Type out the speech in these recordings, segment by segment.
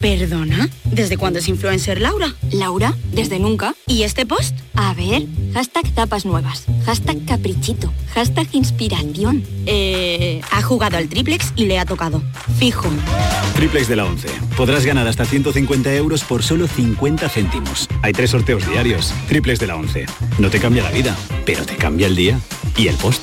¿Perdona? ¿Desde cuándo es influencer Laura? Laura, desde nunca. ¿Y este post? A ver, hashtag tapas nuevas, hashtag caprichito, hashtag inspiración. Eh, ha jugado al triplex y le ha tocado. Fijo. Triplex de la 11. Podrás ganar hasta 150 euros por solo 50 céntimos. Hay tres sorteos diarios. Triplex de la 11. No te cambia la vida, pero te cambia el día y el post.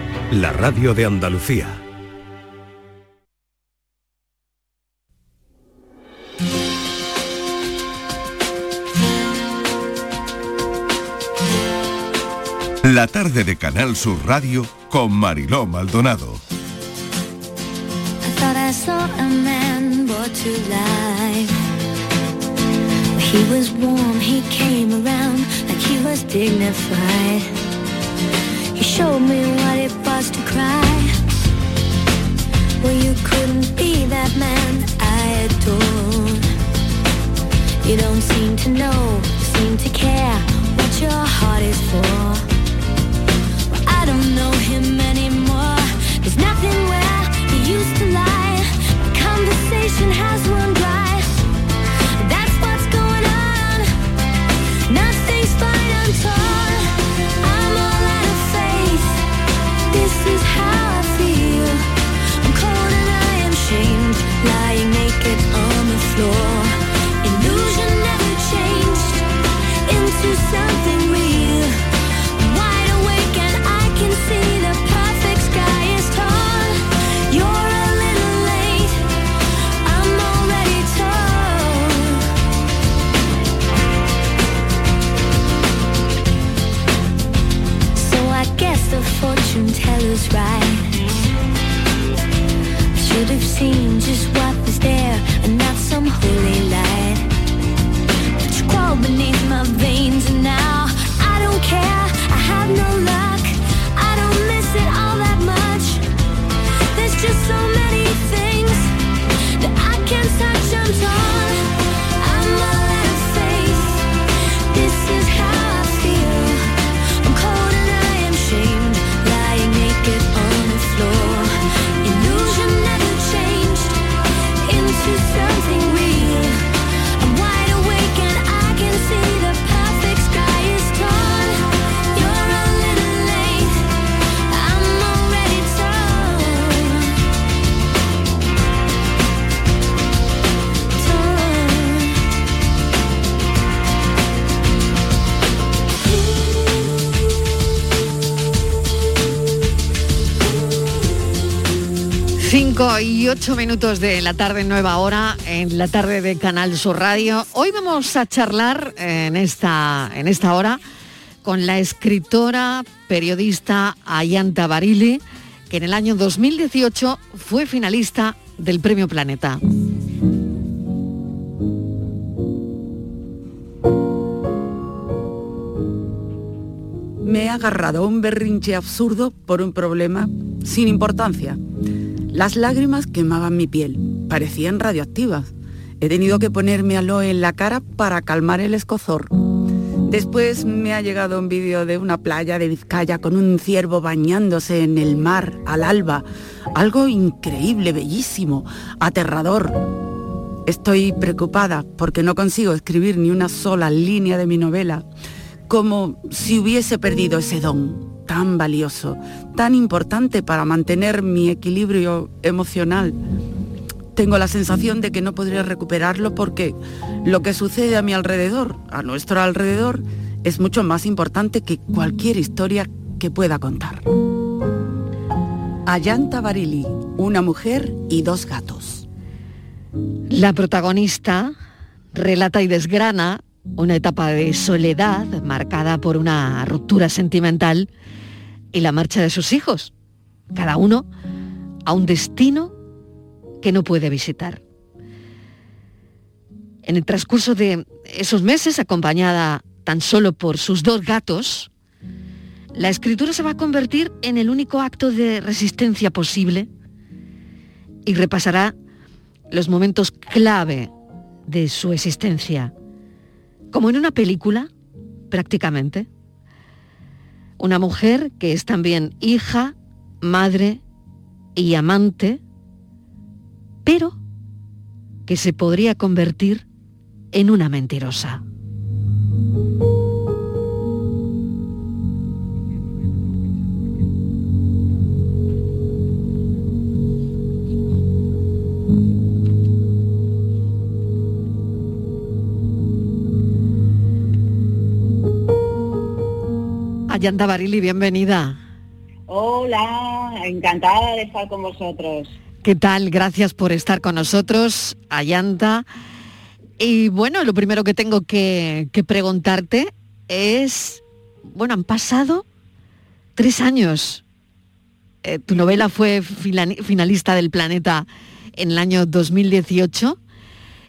la radio de Andalucía. La tarde de Canal Sur Radio con Mariló Maldonado. He was warm, he came around like he was dignified. He showed me what it was to cry. Well, you couldn't be that man I adore. You don't seem to know, seem to care what your heart is for. Well, I don't know him anymore. There's nothing where he used to lie. My conversation has run dry. Have seen just what was there and not some holy 5 y 8 minutos de la tarde, nueva hora, en la tarde de Canal Sur Radio. Hoy vamos a charlar en esta, en esta hora con la escritora, periodista Ayanta Barili, que en el año 2018 fue finalista del Premio Planeta. Me he agarrado un berrinche absurdo por un problema sin importancia. Las lágrimas quemaban mi piel, parecían radioactivas. He tenido que ponerme aloe en la cara para calmar el escozor. Después me ha llegado un vídeo de una playa de Vizcaya con un ciervo bañándose en el mar al alba. Algo increíble, bellísimo, aterrador. Estoy preocupada porque no consigo escribir ni una sola línea de mi novela, como si hubiese perdido ese don tan valioso, tan importante para mantener mi equilibrio emocional. Tengo la sensación de que no podría recuperarlo porque lo que sucede a mi alrededor, a nuestro alrededor, es mucho más importante que cualquier historia que pueda contar. Ayanta Barili, una mujer y dos gatos. La protagonista relata y desgrana una etapa de soledad marcada por una ruptura sentimental y la marcha de sus hijos, cada uno a un destino que no puede visitar. En el transcurso de esos meses, acompañada tan solo por sus dos gatos, la escritura se va a convertir en el único acto de resistencia posible y repasará los momentos clave de su existencia, como en una película, prácticamente. Una mujer que es también hija, madre y amante, pero que se podría convertir en una mentirosa. Ayanta Barili, bienvenida. Hola, encantada de estar con vosotros. ¿Qué tal? Gracias por estar con nosotros, Ayanta. Y bueno, lo primero que tengo que, preguntarte es, bueno, han pasado tres años. Eh, tu novela fue finalista del Planeta en el año 2018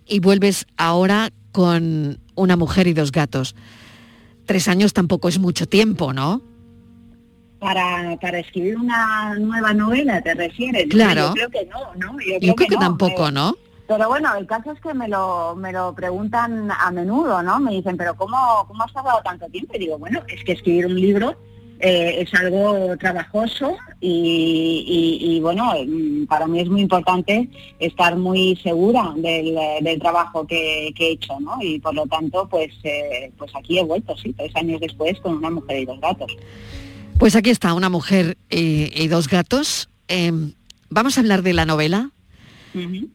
y vuelves ahora con una mujer y dos gatos tres años tampoco es mucho tiempo, ¿no? Para, para escribir una nueva novela, ¿te refieres? Claro. Yo creo que no, ¿no? Yo creo, que, tampoco, eh, ¿no? Pero bueno, el caso es que me lo, me lo preguntan a menudo, ¿no? Me dicen, pero ¿cómo, cómo has tardado tanto tiempo? Y digo, bueno, es que escribir un libro eh, es algo trabajoso y, bueno, mm, para mí es muy importante estar muy segura del, trabajo que, he hecho, ¿no? Y por lo tanto, pues, eh, pues aquí he vuelto, sí, tres años después con una mujer y dos gatos. Pues aquí está, una mujer y, dos gatos. Em, vamos a hablar de la novela,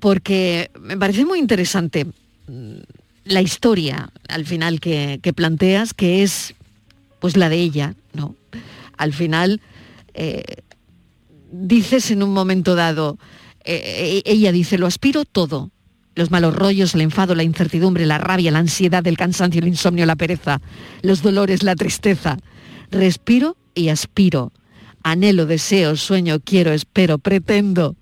porque me parece muy interesante mm, la historia al final que, que planteas, que es pues la de ella, ¿no? Al final, eh, dices en un momento dado, eh, eh, ella dice, lo aspiro todo. Los malos rollos, el enfado, la incertidumbre, la rabia, la ansiedad, el cansancio, el insomnio, la pereza, los dolores, la tristeza. Respiro y aspiro. Anhelo, deseo, sueño, quiero, espero, pretendo.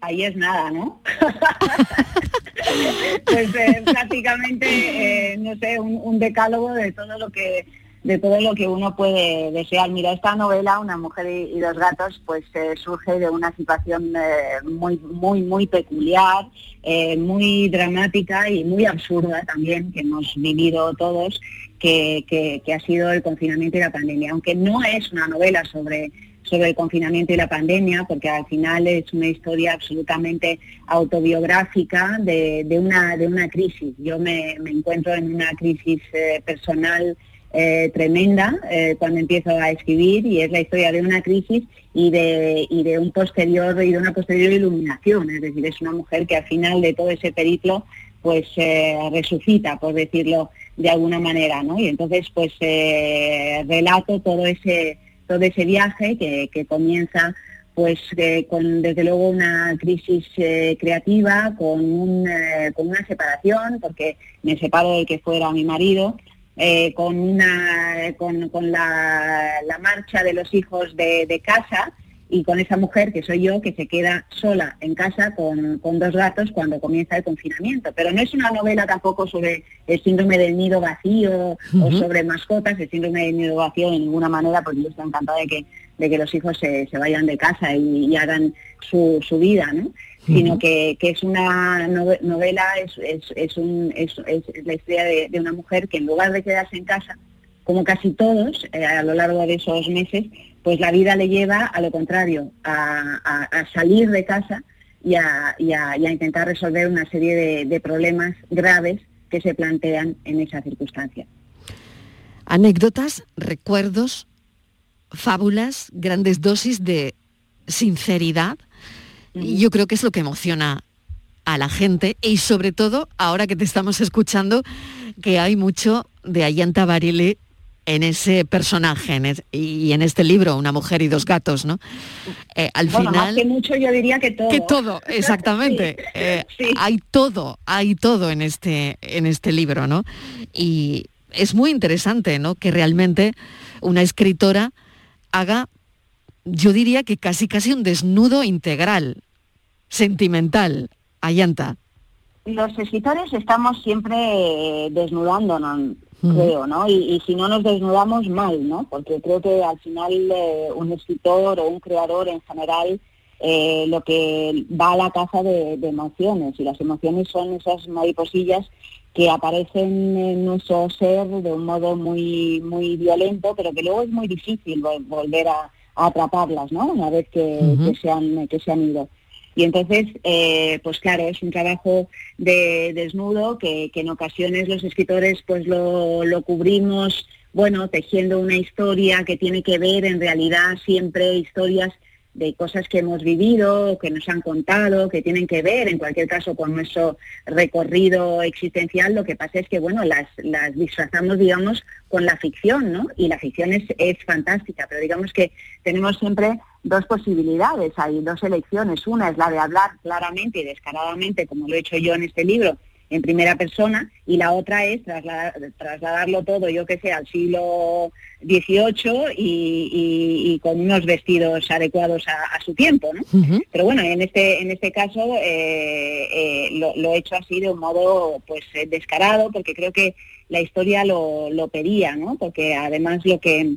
Ahí es nada, ¿no? pues prácticamente, no sé, un decálogo de todo lo que de todo lo que uno puede desear. Mira, esta novela, Una mujer y, dos gatos, pues eh, surge de una situación eh, muy, muy, muy peculiar, eh, muy dramática y muy absurda también, que hemos vivido todos, que, que, ha sido el confinamiento y la pandemia. Aunque no es una novela sobre sobre el confinamiento y la pandemia, porque al final es una historia absolutamente autobiográfica de, de una, de una crisis. Yo me, me encuentro en una crisis personal eh, tremenda eh, cuando empiezo a escribir y es la historia de una crisis y de, y de un posterior y de una posterior iluminación, es decir, es una mujer que al final de todo ese periplo pues eh, resucita, por decirlo de alguna manera, ¿no? Y entonces pues relato todo ese todo ese viaje que, comienza pues con desde luego una crisis creativa, con, un, con una separación, porque me separo de que fuera mi marido, eh, con, una, con, la, marcha de los hijos de, casa y con esa mujer que soy yo que se queda sola en casa con, dos gatos cuando comienza el confinamiento. Pero no es una novela tampoco sobre el síndrome del nido vacío o sobre mascotas, el síndrome del nido vacío de ninguna manera, porque yo estoy encantada de que, de que los hijos se, vayan de casa y, hagan su, su vida, ¿no? Sino que, es una novela, es, es, un, es, la historia de, una mujer que en lugar de quedarse en casa, como casi todos eh, a lo largo de esos meses, pues la vida le lleva a lo contrario, a, salir de casa y a, intentar resolver una serie de, problemas graves que se plantean en esa circunstancia. Anécdotas, recuerdos, fábulas, grandes dosis de sinceridad. Y yo creo que es lo que emociona a la gente y sobre todo ahora que te estamos escuchando que hay mucho de Ayanta Barile en ese personaje y en este libro, Una mujer y dos gatos, ¿no? Eh, al final... Más que mucho yo diría que todo. Que todo, exactamente. Eh, hay todo, hay todo en este, en este libro, ¿no? Y es muy interesante, ¿no? Que realmente una escritora haga, yo diría que casi casi un desnudo integral, sentimental, Ayanta. Los escritores estamos siempre desnudándonos, creo, ¿no? Y, si no nos desnudamos mal, ¿no? Porque creo que al final eh, un escritor o un creador en general eh, lo que va a la caza de, emociones y las emociones son esas mariposillas que aparecen en nuestro ser de un modo muy muy violento, pero que luego es muy difícil volver a, atraparlas, ¿no? Una vez que, se, han, que se han ido. Y entonces, eh, pues claro, es un trabajo de desnudo que, en ocasiones los escritores pues lo, lo, cubrimos, bueno, tejiendo una historia que tiene que ver en realidad siempre historias de cosas que hemos vivido, que nos han contado, que tienen que ver, en cualquier caso, con nuestro recorrido existencial. Lo que pasa es que, bueno, las, las disfrazamos, digamos, con la ficción, ¿no? Y la ficción es, es fantástica, pero digamos que tenemos siempre dos posibilidades, hay dos elecciones. Una es la de hablar claramente y descaradamente, como lo he hecho yo en este libro, en primera persona y la otra es trasladarlo todo, yo que sé, al siglo XVIII y, con unos vestidos adecuados a, su tiempo, ¿no? Pero bueno, en este en este caso eh, eh, lo, he hecho así de un modo pues descarado porque creo que la historia lo, lo pedía, ¿no? Porque además lo que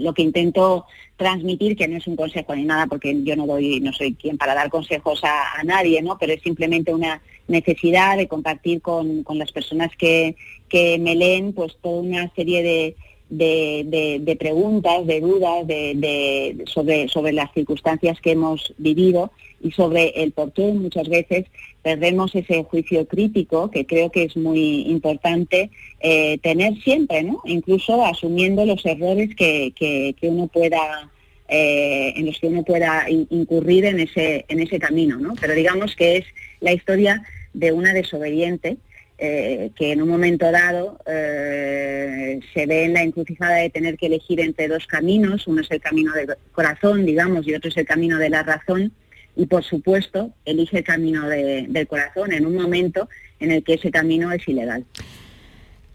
lo que intento transmitir, que no es un consejo ni nada, porque yo no doy, no soy quien para dar consejos a, nadie, ¿no? Pero es simplemente una necesidad de compartir con, las personas que, que me leen, pues toda una serie de, de, preguntas, de dudas de, sobre, sobre las circunstancias que hemos vivido y sobre el por qué muchas veces perdemos ese juicio crítico que creo que es muy importante eh, tener siempre, ¿no? incluso asumiendo los errores que, que, uno pueda eh, en los que uno pueda incurrir en ese, en ese camino, ¿no? Pero digamos que es la historia de una desobediente eh, que en un momento dado eh, se ve en la encrucijada de tener que elegir entre dos caminos, uno es el camino del corazón, digamos, y otro es el camino de la razón, y por supuesto elige el camino del corazón en un momento en el que ese camino es ilegal.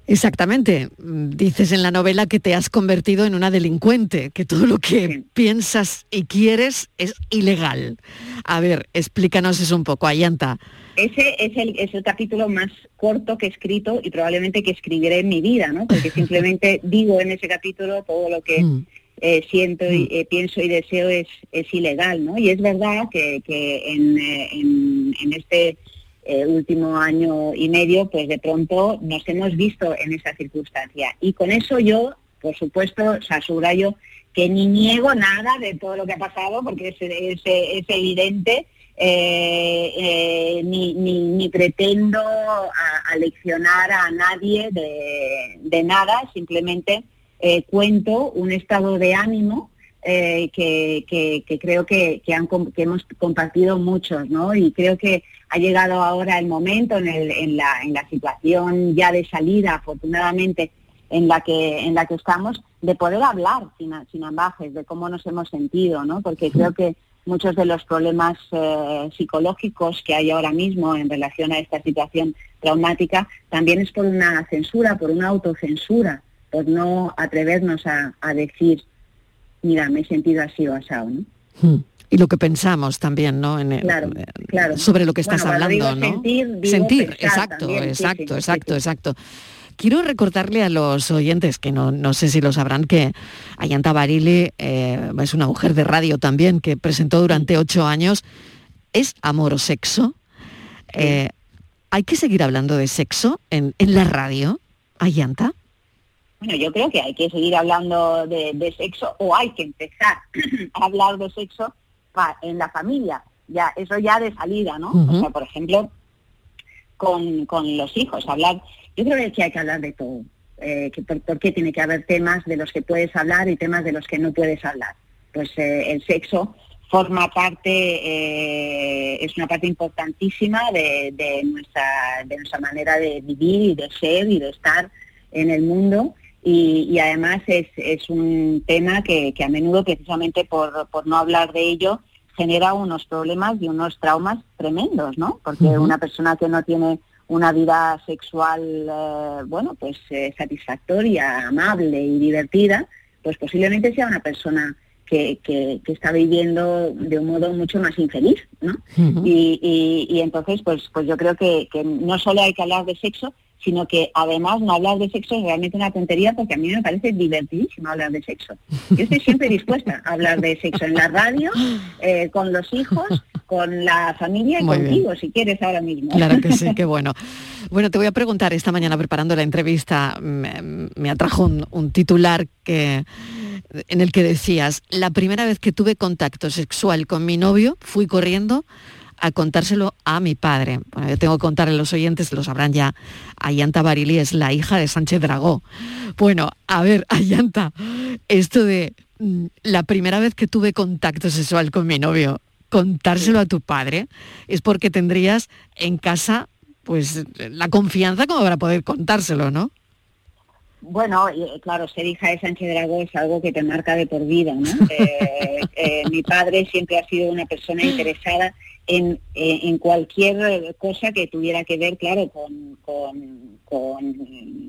Exactamente. Dices en la novela que te has convertido en una delincuente, que todo lo que piensas y quieres es ilegal. A ver, explícanos eso un poco, Ayanta. Ese es el, es el capítulo más corto que he escrito y probablemente que escribiré en mi vida, ¿no? Porque simplemente digo en ese capítulo todo lo que mm. eh, siento y mm. eh, pienso y deseo es, es ilegal, ¿no? Y es verdad que, que en, eh, en, este último año y medio, pues de pronto nos hemos visto en esa circunstancia. Y con eso yo, por supuesto, subrayo que ni niego nada de todo lo que ha pasado, porque es, evidente eh, eh, ni, pretendo aleccionar a, nadie de, nada, simplemente eh, cuento un estado de ánimo que, creo que, hemos compartido muchos, ¿no? Y creo que ha llegado ahora el momento en, la, situación ya de salida, afortunadamente, en la que en la que estamos de poder hablar sin, sin ambajes de cómo nos hemos sentido no porque creo que muchos de los problemas eh, psicológicos que hay ahora mismo en relación a esta situación traumática también es por una censura, por una autocensura, por no atrevernos a, decir, mira, me he sentido así o asado, ¿no? Y lo que pensamos también, ¿no? En claro, claro. Sobre lo que estás hablando, ¿no? Sentir, sentir exacto, exacto, exacto, exacto. Quiero recordarle a los oyentes, que no, sé si lo sabrán, que Ayanta Barili eh, es una mujer de radio también, que presentó durante ocho años ¿Es amor o sexo? Eh, ¿Hay que seguir hablando de sexo en, la radio, Ayanta? Bueno, yo creo que hay que seguir hablando de, sexo o hay que empezar a hablar de sexo en la familia. Ya, eso ya de salida, ¿no? O sea, por ejemplo, con, con los hijos, hablar yo creo que hay que hablar de todo. eh, que por, por qué tiene que haber temas de los que puedes hablar y temas de los que no puedes hablar. Pues eh, el sexo forma parte, eh, es una parte importantísima de, de nuestra, de nuestra manera de vivir y de ser y de estar en el mundo. Y, y además es, es un tema que, que a menudo, precisamente por, por no hablar de ello, genera unos problemas y unos traumas tremendos, ¿no? Porque una persona que no tiene una vida sexual, eh, bueno, pues eh, satisfactoria, amable y divertida, pues posiblemente sea una persona que, que- que está viviendo de un modo mucho más infeliz, ¿no? y, y- y entonces, pues, pues yo creo que, que no solo hay que hablar de sexo, sino que además no hablar de sexo es realmente una tontería porque a mí me parece divertidísimo hablar de sexo. Yo estoy siempre dispuesta a hablar de sexo en la radio, eh, con los hijos, con la familia y Muy bien. contigo, si quieres ahora mismo. Claro que sí, qué bueno. Bueno, te voy a preguntar, esta mañana preparando la entrevista, me, me atrajo un, un titular que, en el que decías, la primera vez que tuve contacto sexual con mi novio, fui corriendo a contárselo a mi padre. Bueno, yo tengo que contarle a los oyentes, lo sabrán ya, Ayanta Barili es la hija de Sánchez Dragó. Bueno, a ver, Ayanta, esto de mm, la primera vez que tuve contacto sexual con mi novio, contárselo a tu padre, es porque tendrías en casa pues la confianza como para poder contárselo, ¿no? Bueno, eh, claro, ser hija de Sánchez Dragó es algo que te marca de por vida, ¿no? Eh, eh, mi padre siempre ha sido una persona interesada en, eh, en cualquier cosa que tuviera que ver, claro, con, con, con,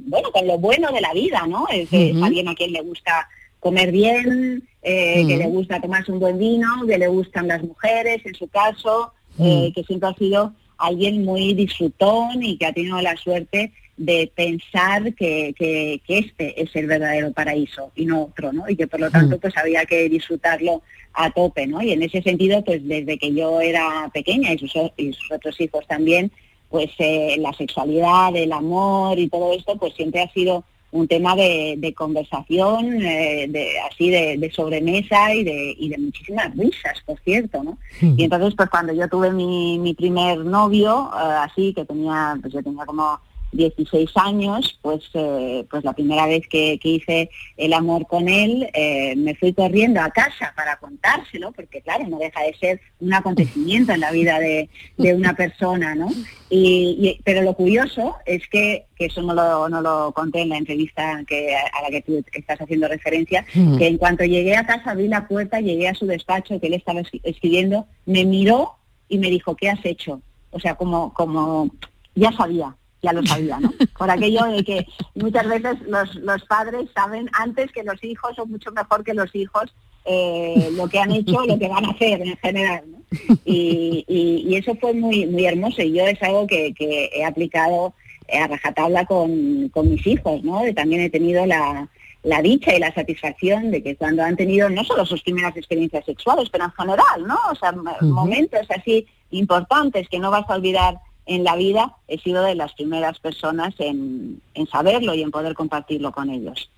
bueno, con lo bueno de la vida, ¿no? Es, alguien a quien le gusta comer bien, que le gusta tomarse un buen vino, que le gustan las mujeres, en su caso, que siempre ha sido alguien muy disfrutón y que ha tenido la suerte de pensar que, que- que este es el verdadero paraíso y no otro, ¿no? Y que por lo tanto pues había que disfrutarlo a tope, ¿no? Y en ese sentido, pues desde que yo era pequeña y sus, y sus otros hijos también, pues eh, la sexualidad, el amor y todo esto, pues siempre ha sido un tema de, de conversación, eh, de, así de, de sobremesa y de, y de muchísimas risas, por cierto, ¿no? Y entonces, pues cuando yo tuve mi, mi primer novio, eh, así, que tenía, pues yo tenía como 16 años, pues, eh, pues la primera vez que, que hice el amor con él, eh, me fui corriendo a casa para contárselo, porque claro, no deja de ser un acontecimiento en la vida de, de una persona, ¿no? Y, y- pero lo curioso es que, que eso no lo, no lo conté en la entrevista que, a la que tú estás haciendo referencia, Mm. que en cuanto llegué a casa, abrí la puerta, llegué a su despacho, que él estaba escri- escribiendo, me miró y me dijo, ¿qué has hecho? O sea, como, como ya sabía, ya lo sabía, ¿no? Por aquello de que muchas veces los, los padres saben antes que los hijos o mucho mejor que los hijos eh, lo que han hecho, lo que van a hacer en general, ¿no? Y, y- y eso fue muy, muy hermoso y yo es algo que, que he aplicado eh, a rajatabla con, con mis hijos, ¿no? Y también he tenido la, la dicha y la satisfacción de que cuando han tenido no solo sus primeras experiencias sexuales, pero en general, ¿no? O sea, momentos así importantes que no vas a olvidar en la vida, he sido de las primeras personas en, en saberlo y en poder compartirlo con ellos.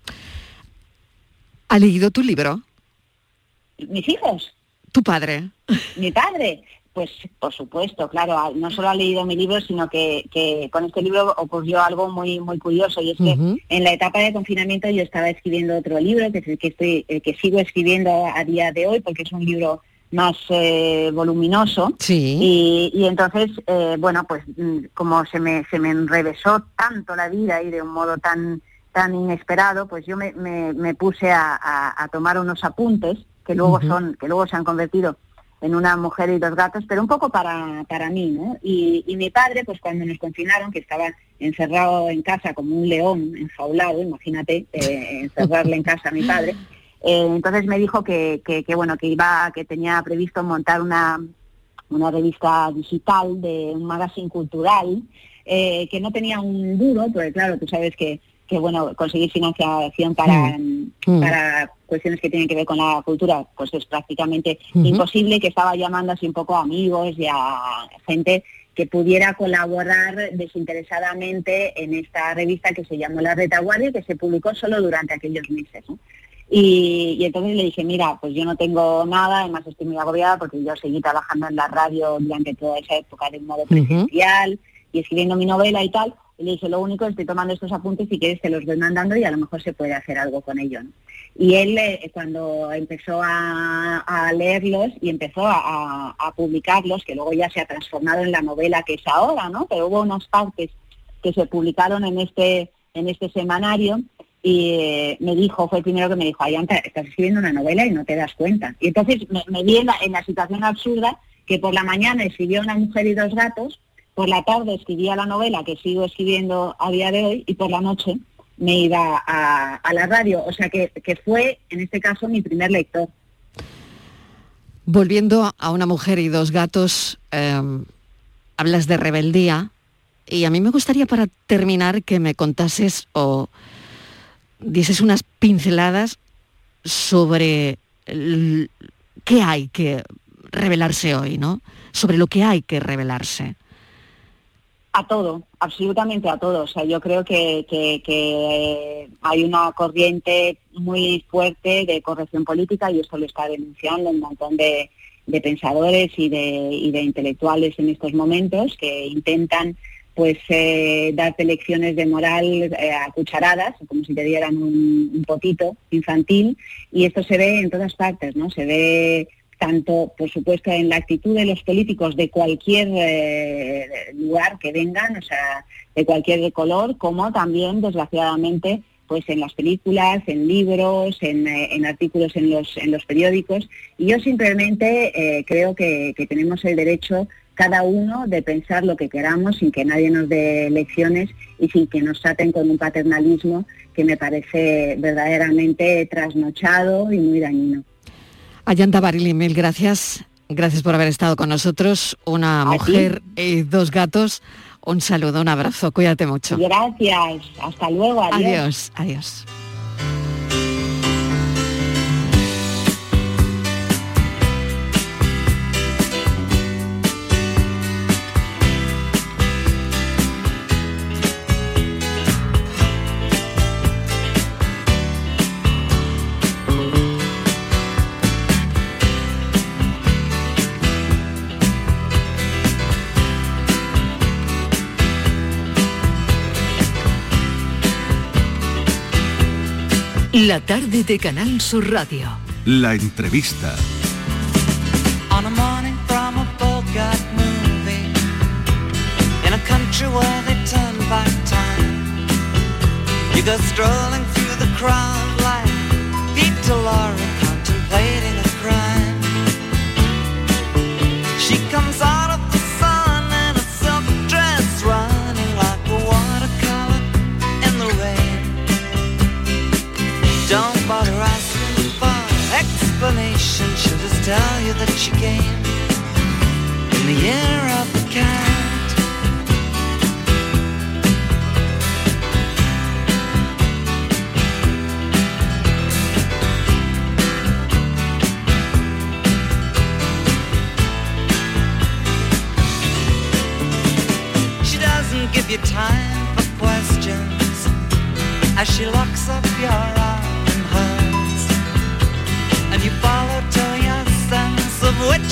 ¿Ha leído tu libro? ¿Mis hijos? Tu padre. Mi padre, pues por supuesto, claro, no solo ha leído mi libro, sino que, que con este libro ocurrió algo muy muy curioso y es que en la etapa de confinamiento yo estaba escribiendo otro libro, que es el que estoy, el que sigo escribiendo a día de hoy, porque es un libro más eh, voluminoso. Sí. Y, y entonces, eh, bueno, pues mm, como se me, se me enrevesó tanto la vida y de un modo tan tan inesperado, pues yo me, me- me puse a, a- a tomar unos apuntes que luego son, que luego se han convertido en una mujer y dos gatos, pero un poco para, para mí, ¿no? Y, y mi padre, pues cuando nos confinaron, que estaba encerrado en casa como un león enjaulado, imagínate, eh, encerrarle en casa a mi padre, eh, entonces me dijo que, que, que, bueno, que iba, que tenía previsto montar una, una revista digital de un magazine cultural, eh, que no tenía un duro, porque claro, tú sabes que, que bueno, conseguir financiación para, Mm. para cuestiones que tienen que ver con la cultura, pues es prácticamente imposible, que estaba llamando así un poco a amigos y a gente que pudiera colaborar desinteresadamente en esta revista que se llamó La Retaguardia y que se publicó solo durante aquellos meses. ¿no? Y, y entonces le dije, mira, pues yo no tengo nada, además estoy muy agobiada porque yo seguí trabajando en la radio durante toda esa época de un modo presencial y escribiendo mi novela y tal. Y le dije, lo único, estoy tomando estos apuntes, si quieres te los voy mandando y a lo mejor se puede hacer algo con ello. Y él, eh, cuando empezó a, leerlos y empezó a, publicarlos, que luego ya se ha transformado en la novela que es ahora, ¿no? Pero hubo unas partes que se publicaron en este, en este semanario y eh, me dijo, fue el primero que me dijo, Ayanta, estás escribiendo una novela y no te das cuenta. Y entonces me, vi en la, situación absurda que por la mañana escribió Una mujer y dos gatos, por la tarde escribía la novela que sigo escribiendo a día de hoy y por la noche me iba a, la radio. O sea que, fue, en este caso, mi primer lector. Volviendo a una mujer y dos gatos, em, hablas de rebeldía y a mí me gustaría para terminar que me contases o dices unas pinceladas sobre qué hay que revelarse hoy, ¿no? Sobre lo que hay que revelarse. A todo, absolutamente a todo. O sea, yo creo que, hay una corriente muy fuerte de corrección política y esto lo está denunciando un montón de, pensadores y de, y de intelectuales en estos momentos que intentan pues eh, darte lecciones de moral eh, a cucharadas, como si te dieran un, potito infantil, y esto se ve en todas partes, ¿no? Se ve tanto, por supuesto, en la actitud de los políticos de cualquier eh, lugar que vengan, o sea, de cualquier color, como también, desgraciadamente, pues en las películas, en libros, en, artículos en los, en los periódicos. Y yo simplemente creo que, que tenemos el derecho cada uno de pensar lo que queramos sin que nadie nos dé lecciones y sin que nos traten con un paternalismo que me parece verdaderamente trasnochado y muy dañino. Ayanta Barili, mil gracias. Gracias por haber estado con nosotros. Una mujer y dos gatos. Un saludo, un abrazo. Cuídate mucho. Gracias. Hasta luego. Adiós. Adiós. adiós. La tarde de Canal Sur Radio. La entrevista. On a morning from a Bogart movie In a country where they turn back time You go strolling through the crowd like Peter Lorre contemplating tell you that she came in the year of the cat. She doesn't give you time for questions as she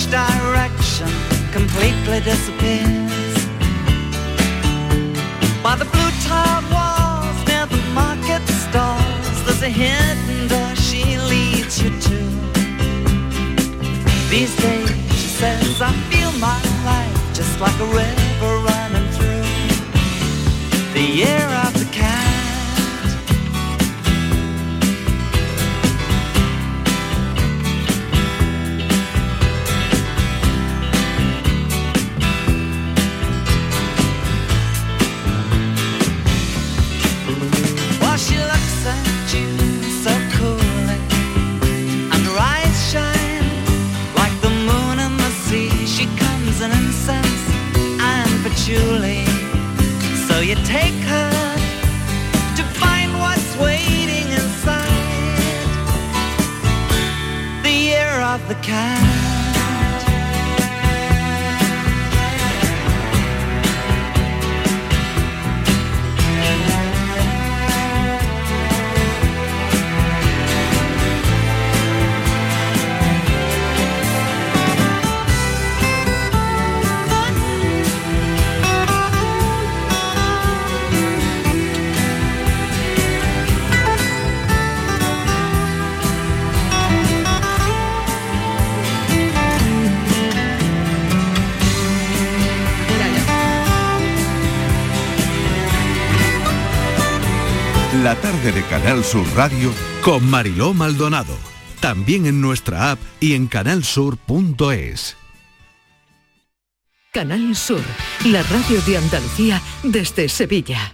direction completely disappears. By the blue tiled walls near the market stalls, there's a hidden door she leads you to. These days, she says, I feel my life just like a river running through the year of So you take her to find what's waiting inside the year of the cat. Canal Sur Radio con Mariló Maldonado. También en nuestra app y en canalsur.es. Canal Sur, la radio de Andalucía desde Sevilla.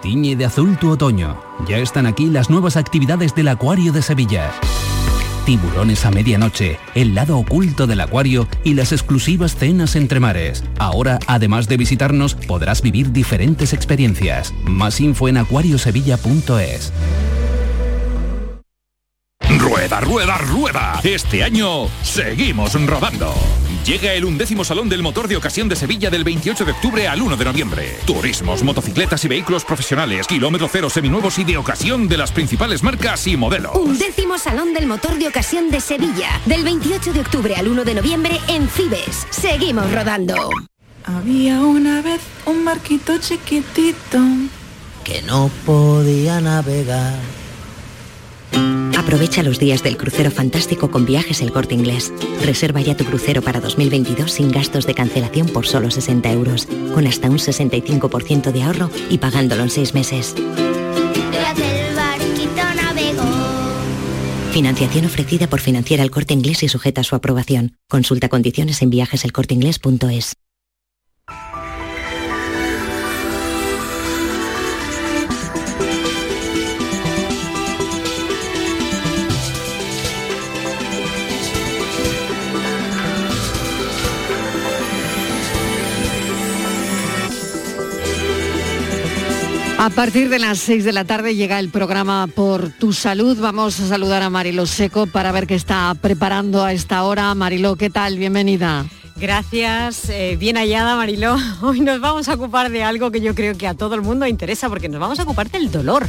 Tiñe de azul tu otoño. Ya están aquí las nuevas actividades del Acuario de Sevilla. Tiburones a medianoche, el lado oculto del acuario y las exclusivas cenas entre mares. Ahora, además de visitarnos, podrás vivir diferentes experiencias. Más info en acuariosevilla.es. Rueda, rueda, rueda. Este año seguimos rodando. Llega el undécimo Salón del Motor de Ocasión de Sevilla del 28 de octubre al 1 de noviembre. Turismos, motocicletas y vehículos profesionales, kilómetro cero seminuevos y de ocasión de las principales marcas y modelos. Undécimo Salón del Motor de Ocasión de Sevilla, del 28 de octubre al 1 de noviembre en Cibes. Seguimos rodando. Había una vez un barquito chiquitito que no podía navegar. Aprovecha los días del crucero fantástico con viajes El Corte Inglés. Reserva ya tu crucero para 2022 sin gastos de cancelación por solo 60 euros, con hasta un 65% de ahorro y pagándolo en 6 meses. el barquito navegó. Financiación ofrecida por Financiera El Corte Inglés y sujeta a su aprobación. Consulta condiciones en viajeselcorteinglés.es. A partir de las 6 de la tarde llega el programa Por tu Salud. Vamos a saludar a Marilo Seco para ver qué está preparando a esta hora. Marilo, ¿qué tal? Bienvenida. Gracias, eh, bien hallada Mariló. Hoy nos vamos a ocupar de algo que yo creo que a todo el mundo interesa porque nos vamos a ocupar del dolor.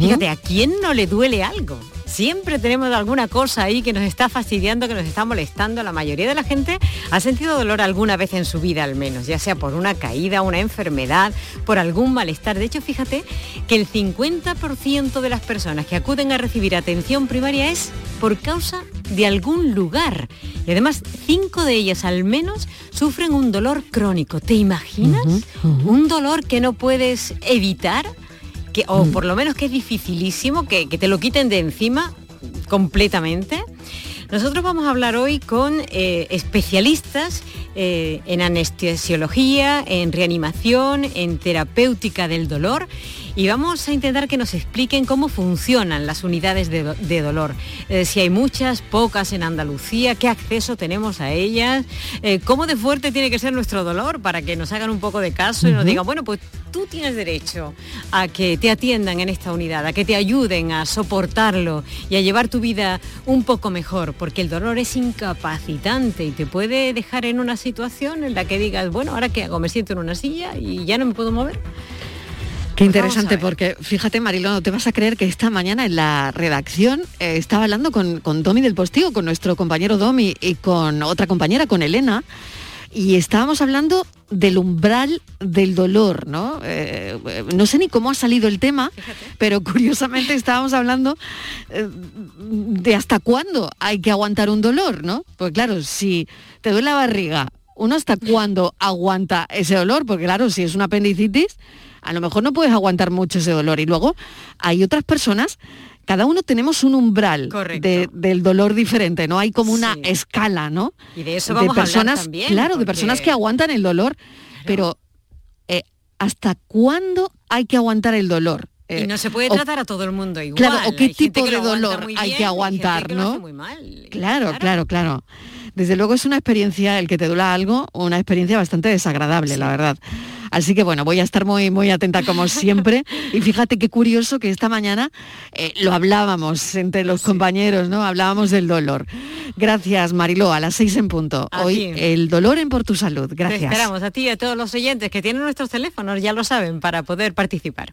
Fíjate, ¿a quién no le duele algo? Siempre tenemos alguna cosa ahí que nos está fastidiando, que nos está molestando. La mayoría de la gente ha sentido dolor alguna vez en su vida al menos, ya sea por una caída, una enfermedad, por algún malestar. De hecho, fíjate que el 50% de las personas que acuden a recibir atención primaria es por causa de algún lugar. Y además, cinco de ellas al menos sufren un dolor crónico. ¿Te imaginas? Un dolor que no puedes evitar que, o por lo menos que es dificilísimo que, que te lo quiten de encima completamente. Nosotros vamos a hablar hoy con eh, especialistas eh, en anestesiología, en reanimación, en terapéutica del dolor y vamos a intentar que nos expliquen cómo funcionan las unidades de, do- de dolor. Eh, si hay muchas, pocas en Andalucía, qué acceso tenemos a ellas, eh, cómo de fuerte tiene que ser nuestro dolor para que nos hagan un poco de caso y nos digan, bueno, pues tú tienes derecho a que te atiendan en esta unidad, a que te ayuden a soportarlo y a llevar tu vida un poco mejor, porque el dolor es incapacitante y te puede dejar en una situación en la que digas, bueno, ahora qué hago, me siento en una silla y ya no me puedo mover. Qué interesante, porque fíjate, Marilo, no te vas a creer que esta mañana en la redacción eh, estaba hablando con, con Domi del Postigo, con nuestro compañero Domi y con otra compañera, con Elena, y estábamos hablando del umbral del dolor, ¿no? Eh, no sé ni cómo ha salido el tema, pero curiosamente estábamos hablando eh, de hasta cuándo hay que aguantar un dolor, ¿no? Pues claro, si te duele la barriga, uno hasta cuándo aguanta ese dolor, porque claro, si es una apendicitis, a lo mejor no puedes aguantar mucho ese dolor. Y luego hay otras personas, cada uno tenemos un umbral de- del dolor diferente, ¿no? Hay como una escala, ¿no? Y de eso vamos a hablar personas, también, claro, de personas que aguantan el dolor, pero eh, ¿hasta cuándo hay que aguantar el dolor? Y Eh, no se puede o- tratar a todo el mundo igual. Claro, o qué Hay tipo de dolor hay que aguantar, ¿no? hace muy mal. Claro, claro, claro. Desde luego es una experiencia, el que te duela algo, una experiencia bastante desagradable, la verdad. Así que bueno, voy a estar muy, muy atenta como siempre. Y fíjate qué curioso que esta mañana eh, lo hablábamos entre los compañeros, ¿no? Hablábamos del dolor. Gracias, Mariló, a las seis en punto. A Hoy ti. el dolor en por tu salud. Te Gracias. esperamos a ti y a todos los oyentes que tienen nuestros teléfonos, ya lo saben, para poder participar.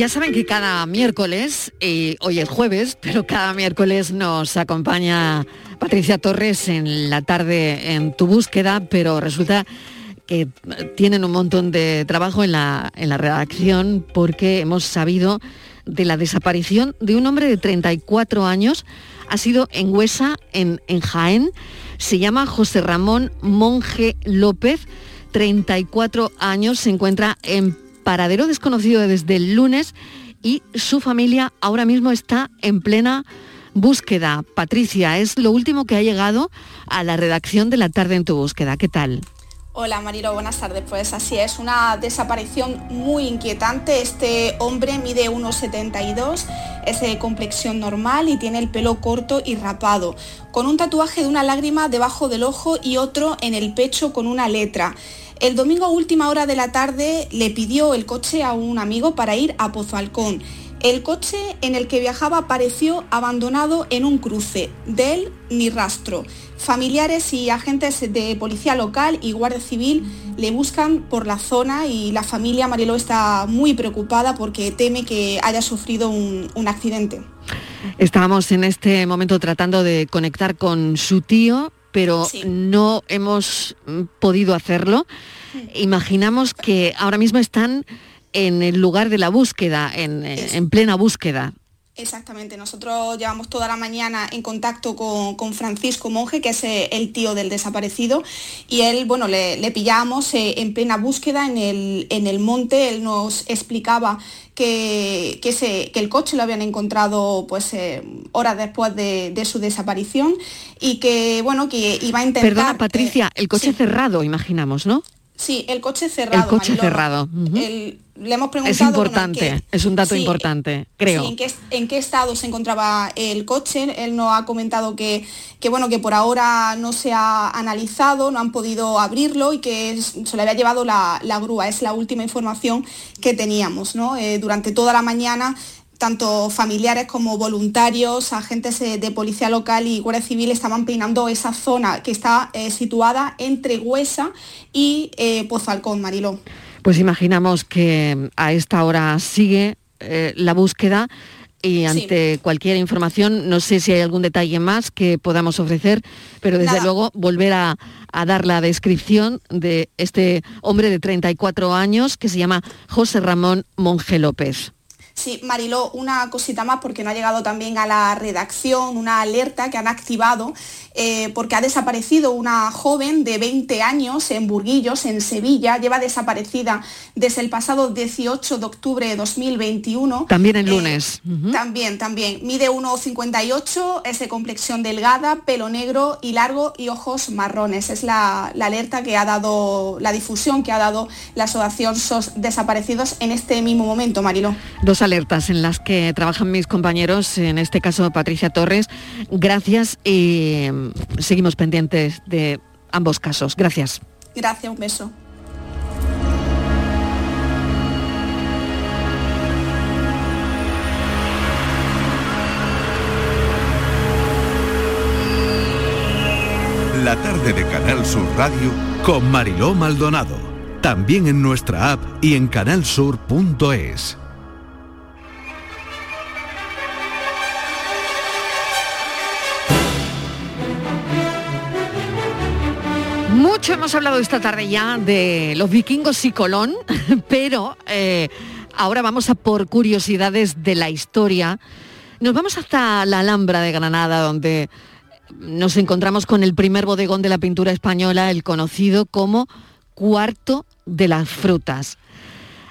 Ya saben que cada miércoles, y hoy es jueves, pero cada miércoles nos acompaña Patricia Torres en la tarde en tu búsqueda, pero resulta que tienen un montón de trabajo en la, en la redacción porque hemos sabido de la desaparición de un hombre de 34 años. Ha sido en Huesa, en, en Jaén. Se llama José Ramón Monje López, 34 años. Se encuentra en paradero desconocido desde el lunes y su familia ahora mismo está en plena búsqueda. Patricia, es lo último que ha llegado a la redacción de la tarde en tu búsqueda. ¿Qué tal? Hola Marilo, buenas tardes. Pues así es, una desaparición muy inquietante. Este hombre mide 1,72, es de complexión normal y tiene el pelo corto y rapado, con un tatuaje de una lágrima debajo del ojo y otro en el pecho con una letra. El domingo a última hora de la tarde le pidió el coche a un amigo para ir a Pozalcón. El coche en el que viajaba apareció abandonado en un cruce, de él ni rastro. Familiares y agentes de policía local y guardia civil le buscan por la zona y la familia Mariló está muy preocupada porque teme que haya sufrido un, un accidente. Estábamos en este momento tratando de conectar con su tío, pero no hemos mm, podido hacerlo. Imaginamos que ahora mismo están en el lugar de la búsqueda, en, en plena búsqueda. Exactamente, nosotros llevamos toda la mañana en contacto con, con Francisco Monje, que es eh, el tío del desaparecido, y él, bueno, le, le pillamos eh, en plena búsqueda en el, en el monte, él nos explicaba que, que, se- que el coche lo habían encontrado pues eh, horas después de, de su desaparición y que, bueno, que iba a intentar... Perdona, Patricia, eh, el coche cerrado, imaginamos, ¿no? Sí, el coche cerrado. el coche cerrado. El- le hemos preguntado... Es bueno, importante, qué- es un dato Sí, importante, creo. Sí, ¿en, qué, en qué estado se encontraba el coche? Él nos ha comentado que, que, bueno, que por ahora no se ha analizado, no han podido abrirlo y que se le había llevado la, la grúa. Es la última información que teníamos. ¿no? Eh, durante toda la mañana tanto familiares como voluntarios, agentes eh, de policía local y guardia civil estaban peinando esa zona que está eh, situada entre Huesa y eh, Pozalcón, Mariló. Pues imaginamos que a esta hora sigue eh, la búsqueda y ante cualquier información, no sé si hay algún detalle más que podamos ofrecer, pero desde Nada. luego volver a, a dar la descripción de este hombre de 34 años que se llama José Ramón Monje López. Sí, Mariló, una cosita más porque no ha llegado también a la redacción una alerta que han activado eh, porque ha desaparecido una joven de 20 años en Burguillos, en Sevilla, lleva desaparecida desde el pasado 18 de octubre de 2021. También el Eh, lunes. También, también. Mide 1,58, es de complexión delgada, pelo negro y largo y ojos marrones. Es la, la alerta que ha dado, la difusión que ha dado la Asociación SOS Desaparecidos en este mismo momento, Mariló. Dos alertas en las que trabajan mis compañeros, en este caso Patricia Torres. Gracias y mm, seguimos pendientes de ambos casos. Gracias. Gracias, un beso. La tarde de Canal Sur Radio con Mariló Maldonado. También en nuestra app y en canalsur.es. Mucho hemos hablado esta tarde ya de los vikingos y Colón, pero eh, ahora vamos a por curiosidades de la historia Nos vamos hasta la Alhambra de Granada, donde nos encontramos con el primer bodegón de la pintura española, el conocido como Cuarto de las Frutas.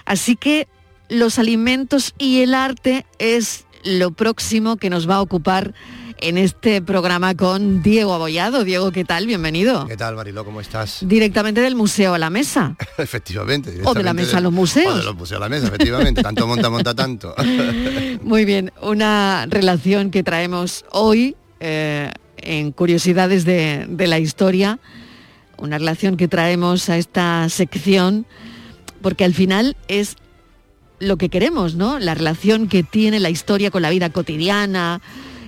Así que los alimentos y el arte es lo próximo que nos va a ocupar en este programa con Diego Abollado. Diego, ¿qué tal? Bienvenido. ¿Qué tal, Mariló? ¿Cómo estás? Directamente del museo a la mesa. efectivamente. O de la mesa a los museos. O de los museos a la mesa, efectivamente. tanto monta, monta tanto. Muy bien, una relación que traemos hoy eh, en Curiosidades de, de la Historia, una relación que traemos a esta sección, porque al final es lo que queremos, ¿no? La relación que tiene la historia con la vida cotidiana,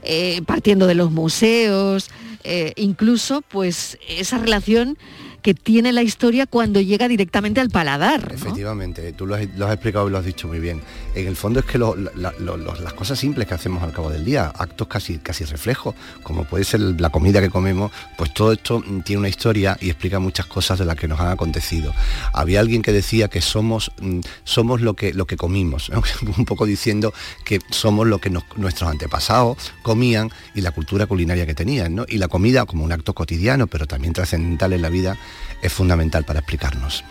eh, partiendo de los museos, eh, incluso pues esa relación que tiene la historia cuando llega directamente al paladar. Efectivamente, tú lo has, explicado y lo has dicho muy bien. En el fondo es que lo- la- lo- lo- las cosas simples que hacemos al cabo del día, actos casi, casi reflejos, como puede ser la comida que comemos, pues todo esto tiene una historia y explica muchas cosas de las que nos han acontecido. Había alguien que decía que somos, mm, somos lo, que, lo que comimos, un poco diciendo que somos lo que nos- nuestros antepasados comían y la cultura culinaria que tenían. ¿no? Y la comida como un acto cotidiano, pero también trascendental en la vida, es fundamental para explicarnos.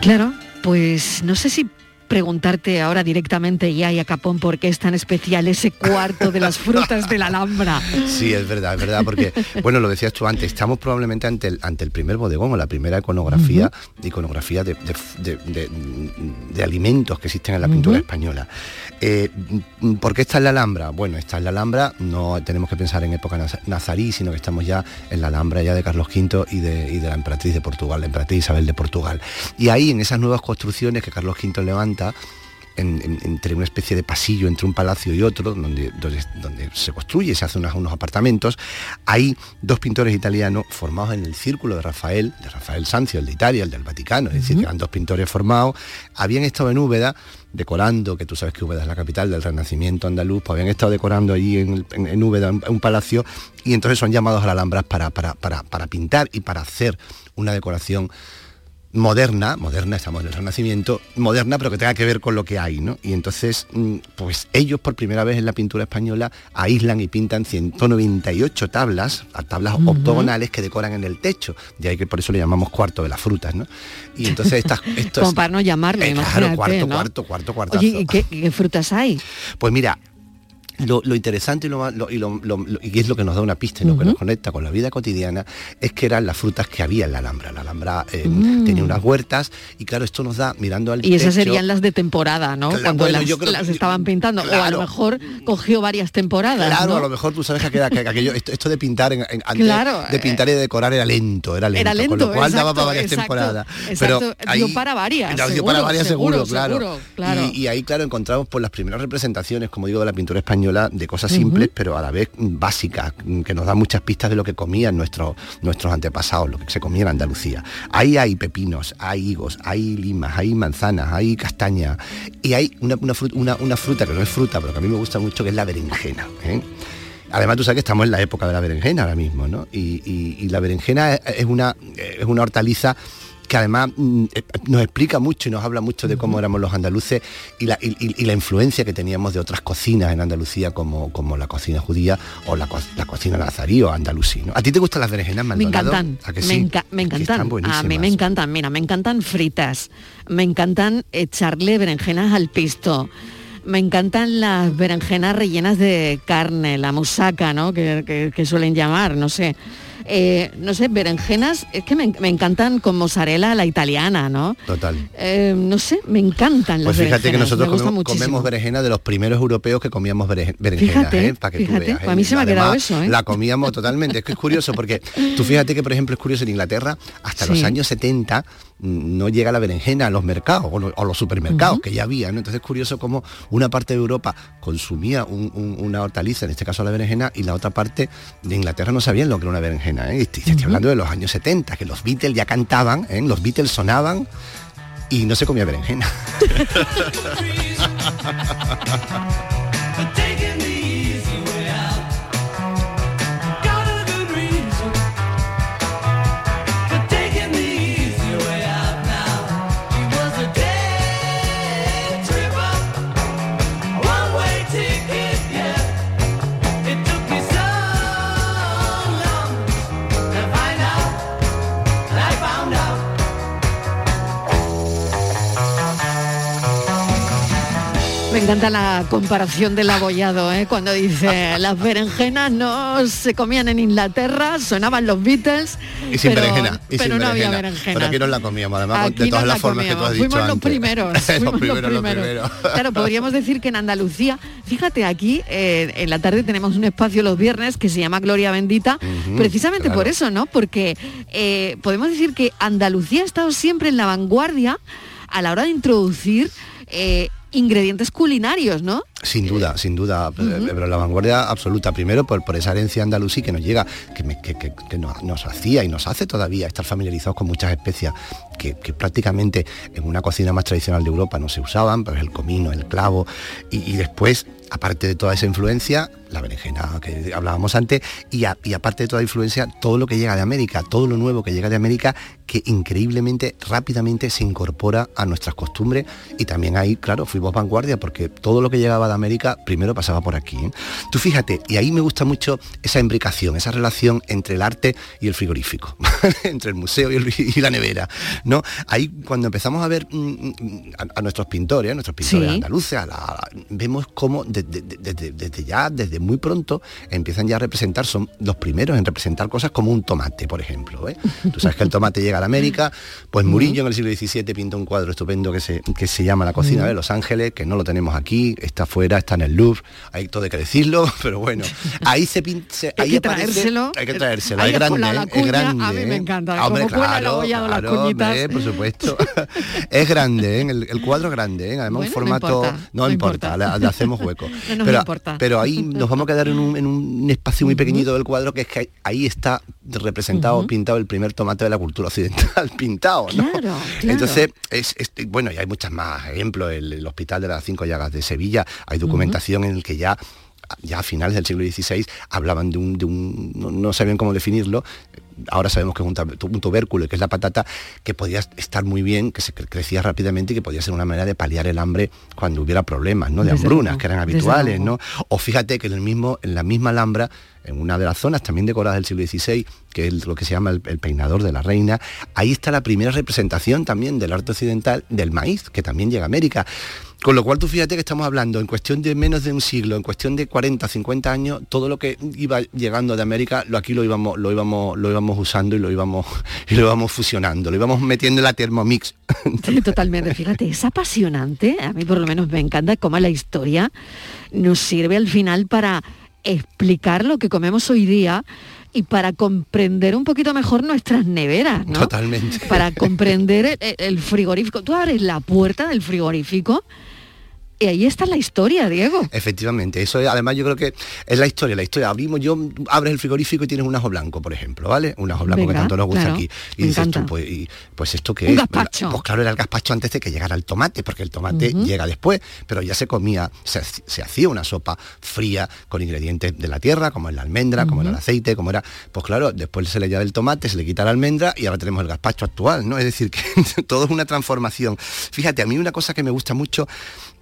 Claro, pues no sé si preguntarte ahora directamente ya y a capón por qué es tan especial ese cuarto de las frutas de la Alhambra. Sí, es verdad, es verdad, porque, bueno, lo decías tú antes, estamos probablemente ante el, ante el primer bodegón o la primera iconografía, iconografía de, de- de- de- de alimentos que existen en la pintura española. Eh, ¿Por qué está en la Alhambra? Bueno, está en la Alhambra, no tenemos que pensar en época naz- nazarí, sino que estamos ya en la Alhambra ya de Carlos V y de, y de la emperatriz de Portugal, la emperatriz Isabel de Portugal. Y ahí, en esas nuevas construcciones que Carlos V levanta, en- en- entre una especie de pasillo entre un palacio y otro, donde, donde, donde se construye, se hacen unos, unos apartamentos, hay dos pintores italianos formados en el círculo de Rafael, de Rafael Sanzio, el de Italia, el del Vaticano, es decir, que eran dos pintores formados, habían estado en Úbeda decorando, que tú sabes que Úbeda es la capital del Renacimiento andaluz, pues habían estado decorando allí en, en- en Úbeda un, un palacio y entonces son llamados a la Alhambra para, para, para, para pintar y para hacer una decoración moderna, moderna, estamos en el Renacimiento, moderna pero que tenga que ver con lo que hay, ¿no? Y entonces, mm, pues ellos por primera vez en la pintura española aíslan y pintan 198 tablas, a tablas Ujú. octogonales que decoran en el techo, de ahí que por eso le llamamos cuarto de las frutas, ¿no? Y entonces estas... Esto Como para no llamarle, Eh, claro, cuarto, ¿no? cuarto, cuarto, cuartazo. Oye, ¿y qué, qué frutas hay? Pues mira, lo, lo interesante y, lo, lo- y, y es lo que nos da una pista y lo que nos conecta con la vida cotidiana es que eran las frutas que había en la Alhambra. La Alhambra eh, Mm. tenía unas huertas y claro, esto nos da, mirando al Y esas techo- serían las de temporada, ¿no? Claro, Cuando bueno, las, creo las estaban pintando. O a lo mejor cogió varias temporadas. Claro, ¿no? a lo mejor tú sabes que, aquello, esto, esto de pintar en- en- antes Claro, de pintar y de decorar era lento, era lento, Era lento, con lo cual daba para varias exacto, temporadas. exacto. Pero Dio ahí- para varias, Dio para varias seguro, seguro, claro. seguro, claro. Y, y ahí, claro, encontramos pues las primeras representaciones, como digo, de la pintura española, de cosas simples, pero a la vez básicas, que nos dan muchas pistas de lo que comían nuestros, nuestros antepasados, lo que se comía en Andalucía. Ahí hay pepinos, hay higos, hay limas, hay manzanas, hay castañas, y hay una, una fruta, una, una fruta que no es fruta, pero que a mí me gusta mucho, que es la berenjena. ¿eh? Además, tú sabes que estamos en la época de la berenjena ahora mismo, ¿no? Y, y- y la berenjena es una, es una hortaliza que además mm, eh, nos explica mucho y nos habla mucho de cómo éramos los andaluces y la, y- y- y la influencia que teníamos de otras cocinas en Andalucía como, como la cocina judía o la, la cocina nazarí o andalusí. ¿no? ¿A ti te gustan las berenjenas, Me Maldonado? encantan, ¿A que me, sí? enca- me encantan. a mí me encantan, mira, me encantan fritas, me encantan echarle berenjenas al pisto, me encantan las berenjenas rellenas de carne, la musaca, ¿no? Que, que- que suelen llamar, no sé. Eh, no sé, berenjenas, es que me, me encantan con mozzarella la italiana, ¿no? Total. Eh, no sé, me encantan las Pues fíjate que berenjenas, nosotros comemos, comemos berenjena de los primeros europeos que comíamos berenje- berenjena, Fíjate, ¿eh? Para que fíjate, tú veas. pues a mí se me ha quedado eso, ¿eh? La comíamos totalmente. Es que es curioso porque tú fíjate que, por ejemplo, es curioso en Inglaterra, hasta los años 70 mm, no llega la berenjena a los mercados o, lo- o los supermercados que ya había, ¿no? Entonces es curioso cómo una parte de Europa consumía un- un- una hortaliza, en este caso la berenjena, y la otra parte de Inglaterra no sabían lo que era una berenjena, ¿eh? Estoy, estoy hablando de los años 70, que los Beatles ya cantaban, ¿eh? los Beatles sonaban y no se comía berenjena. encanta la comparación del abollado, ¿eh? cuando dice las berenjenas no se comían en Inglaterra, sonaban los Beatles, Y sin pero, berenjena. Y pero sin no había berenjena. berenjena. Pero aquí nos la comíamos, además, Aquí de todas las la formas que tú has comíamos. dicho Fuimos los antes. primeros, los fuimos los primeros, los primeros. primeros. Claro, podríamos decir que en Andalucía, fíjate aquí, eh, en la tarde tenemos un espacio los viernes que se llama Gloria Bendita, Ujú, precisamente claro. por eso, ¿no? Porque eh, podemos decir que Andalucía ha estado siempre en la vanguardia a la hora de introducir eh, ingredientes culinarios, ¿no? Sin duda, sin duda, eh, pero la vanguardia absoluta, primero por, por esa herencia andalusí que nos llega, que, me- que- que- que nos, nos hacía y nos hace todavía estar familiarizados con muchas especias que, que prácticamente en una cocina más tradicional de Europa no se usaban, pues el comino, el clavo, y, y después, aparte de toda esa influencia, la berenjena que hablábamos antes, y, a- y aparte de toda influencia, todo lo que llega de América, todo lo nuevo que llega de América, que increíblemente, rápidamente se incorpora a nuestras costumbres y también ahí, claro, fuimos vanguardia porque todo lo que llegaba de América primero pasaba por aquí. ¿eh? Tú fíjate, y ahí me gusta mucho esa imbricación, esa relación entre el arte y el frigorífico, entre el museo y, el- y la nevera, ¿no? Ahí cuando empezamos a ver mm, mm, a, a nuestros pintores, a nuestros pintores Sí. andaluces, a la- vemos cómo de- de- de- desde, desde ya, desde muy pronto, empiezan ya a representar, son los primeros en representar cosas como un tomate, por ejemplo. ¿eh? Tú sabes que el tomate llega a la América, pues Murillo en el siglo XVII pinta un cuadro estupendo que se, que se llama La cocina de Los Ángeles, que no lo tenemos aquí, está fuera, está en el Louvre, hay todo hay que decirlo, pero bueno, ahí se pinta, Hay ahí que aparece- traérselo. hay que traérselo, Ahí es grande, la es grande. a mí me encanta, Hombre, como claro, las claro, cuñitas. hombre, por supuesto. es grande, ¿eh? el, el cuadro es grande, ¿eh? además Bueno, un no formato, importa, no, importa, importa. Le, le hacemos hueco. No nos pero, importa. pero ahí nos vamos a quedar en un, en un espacio muy pequeñito del cuadro que es que ahí está representado, pintado el primer tomate de la cultura occidental, pintado, ¿no? Claro, claro. Entonces, es, es- bueno, y hay muchas más ejemplos, el, el Hospital de las Cinco Llagas de Sevilla, hay documentación en el que ya ya a finales del siglo XVI hablaban de un, de un no, no sabían cómo definirlo, ahora sabemos que es un, tubérculo, que es la patata, que podía estar muy bien, que se cre- crecía rápidamente y que podía ser una manera de paliar el hambre cuando hubiera problemas, ¿no? De Desde hambrunas, que eran habituales. ¿no? O fíjate que en, el mismo, en la misma Alhambra, en una de las zonas también decoradas del siglo XVI, que es lo que se llama el, el peinador de la reina, ahí está la primera representación también del arte occidental del maíz, que también llega a América. Con lo cual tú fíjate que estamos hablando en cuestión de menos de un siglo, en cuestión de 40, 50 años, todo lo que iba llegando de América, lo aquí lo íbamos, lo íbamos, lo íbamos usando y lo íbamos, y lo íbamos fusionando, lo íbamos metiendo en la Thermomix. Sí, totalmente. Fíjate, es apasionante. A mí por lo menos me encanta cómo la historia nos sirve al final para explicar lo que comemos hoy día y para comprender un poquito mejor nuestras neveras, ¿no? Totalmente. Para comprender el, el frigorífico. Tú abres la puerta del frigorífico y ahí está la historia, Diego. Efectivamente, eso es, además yo creo que es la historia, la historia. Abrimos, yo abres el frigorífico y tienes un ajo blanco, por ejemplo, ¿vale? Un ajo blanco que Venga, tanto nos gusta claro, aquí. Y dices tú, pues, y- pues esto que es. gazpacho. Pues claro, era el gazpacho antes de que llegara el tomate, porque el tomate llega después, pero ya se comía, se, se hacía una sopa fría con ingredientes de la tierra, como es la almendra, como era el aceite, como era. Pues claro, después se le añade el tomate, se le quita la almendra y ahora tenemos el gazpacho actual, ¿no? Es decir, que todo es una transformación. Fíjate, a mí una cosa que me gusta mucho.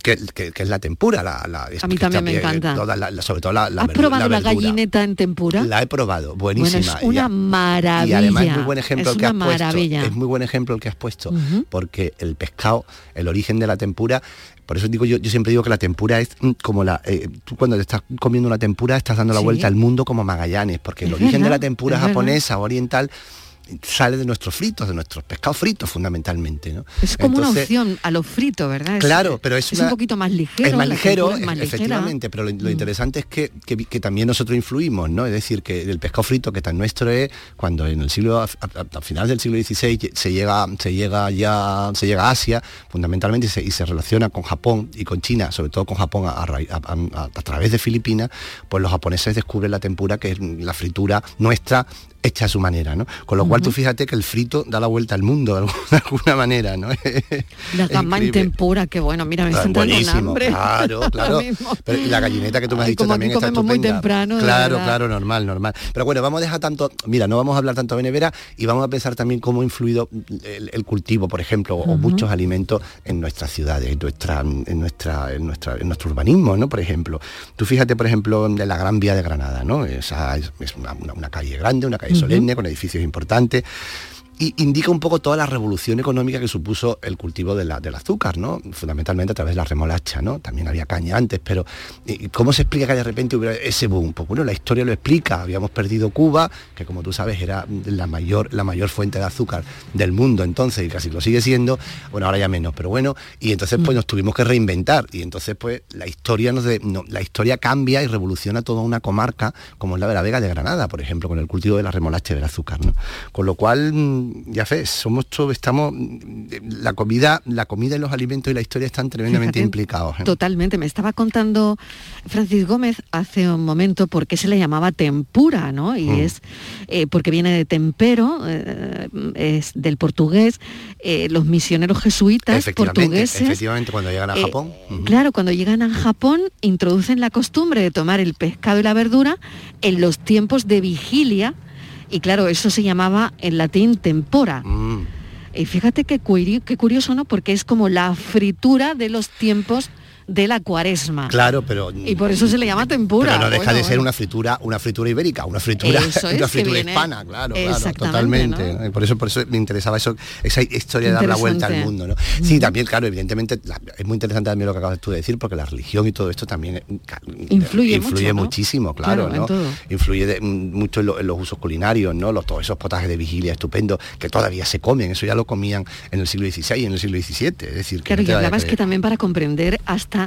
Que, que- que es la tempura, la, la- A mí también me eh, encanta. toda la- la- sobre todo la, la ¿Has probado la, gallineta en tempura? La he probado, buenísima. Bueno, es una Y maravilla. Y además es muy buen ejemplo el que has una puesto. maravilla. Es muy buen ejemplo el que has puesto, porque el pescado, el origen de la tempura, por eso digo yo, yo siempre digo que la tempura es como la. eh, tú cuando te estás comiendo una tempura estás dando la Sí. vuelta al mundo como Magallanes, porque el Es origen de la tempura verdad. japonesa oriental sale de nuestros fritos, de nuestros pescados fritos fundamentalmente, ¿no? Es como una opción a lo frito, ¿verdad? Claro, pero es, es una- un poquito más ligero. Es más ligero, tempura es más e-. Mm. efectivamente, pero lo, lo interesante es que, que también nosotros influimos, ¿no? Es decir, que el pescado frito que tan nuestro es cuando en el siglo, a, a- a finales del siglo XVI se llega, se llega ya, se llega a Asia, fundamentalmente y se, y se relaciona con Japón y con China, sobre todo con Japón a- a través de Filipinas, pues los japoneses descubren la tempura, que es la fritura nuestra hecha a su manera, ¿no? Con lo cual tú fíjate que el frito da la vuelta al mundo de alguna, de manera, ¿no? La gamba en tempura, qué bueno, mira, me un buenísimo, hambre. claro, claro. Pero la gallineta que tú me has dicho también está comemos muy estupenda. temprano, de Claro, claro, normal, normal. Pero bueno, vamos a dejar tanto, mira, no vamos a hablar tanto de nevera y vamos a pensar también cómo ha influido el, el cultivo, por ejemplo, o muchos alimentos en nuestras ciudades, en nuestra, en nuestra, en nuestra, en nuestro urbanismo, ¿no? Por ejemplo, tú fíjate, por ejemplo, en la Gran Vía de Granada, ¿no? Esa es, es una, una- una calle grande, una calle Solemne, con edificios importantes. Y indica un poco toda la revolución económica que supuso el cultivo de la- del azúcar, ¿no? Fundamentalmente a través de la remolacha, ¿no? También había caña antes, pero ¿y ¿cómo se explica que de repente hubiera ese boom? Pues bueno, la historia lo explica. Habíamos perdido Cuba, que como tú sabes era la mayor, la mayor fuente de azúcar del mundo entonces y casi lo sigue siendo. Bueno, ahora ya menos, pero bueno. Y entonces pues nos tuvimos que reinventar y entonces pues la historia nos de- no, la historia cambia y revoluciona toda una comarca como es la de la Vega de Granada, por ejemplo, con el cultivo de la remolacha y del azúcar, ¿no? Con lo cual, mm, ya ves, somos todos, estamos la comida, la comida y los alimentos y la historia están tremendamente Fíjate, implicados. ¿eh? Totalmente. Me estaba contando Francis Gómez hace un momento por qué se le llamaba tempura, ¿no? Y Mm. es eh, porque viene de tempero, eh, es del portugués. los misioneros jesuitas Efectivamente, portugueses. efectivamente, cuando llegan a Japón. Claro, cuando llegan a Japón introducen la costumbre de tomar el pescado y la verdura en los tiempos de vigilia y claro, eso se llamaba en latín tempora. Mm. Y fíjate qué, curioso, ¿no? Porque es como la fritura de los tiempos de la cuaresma. Claro, pero Y por eso se le llama tempura. Pero no deja Bueno, de ser bueno. una fritura, una fritura ibérica, una fritura, es, una fritura hispana, claro, claro, totalmente. Por eso, por eso me interesaba eso, esa historia de dar la vuelta al mundo, ¿no? Sí, también, claro, evidentemente la- es muy interesante también lo que acabas tú de decir, porque la religión y todo esto también eh, ca- Influye mucho, ¿no? muchísimo, claro, ¿no? Influye de- mm, mucho en, lo- en los usos culinarios, ¿no? Los, todos esos potajes de vigilia estupendos que todavía se comen, eso ya lo comían en el siglo XVI y en el siglo XVII, es decir, que Claro, no y hablabas que también para comprender hasta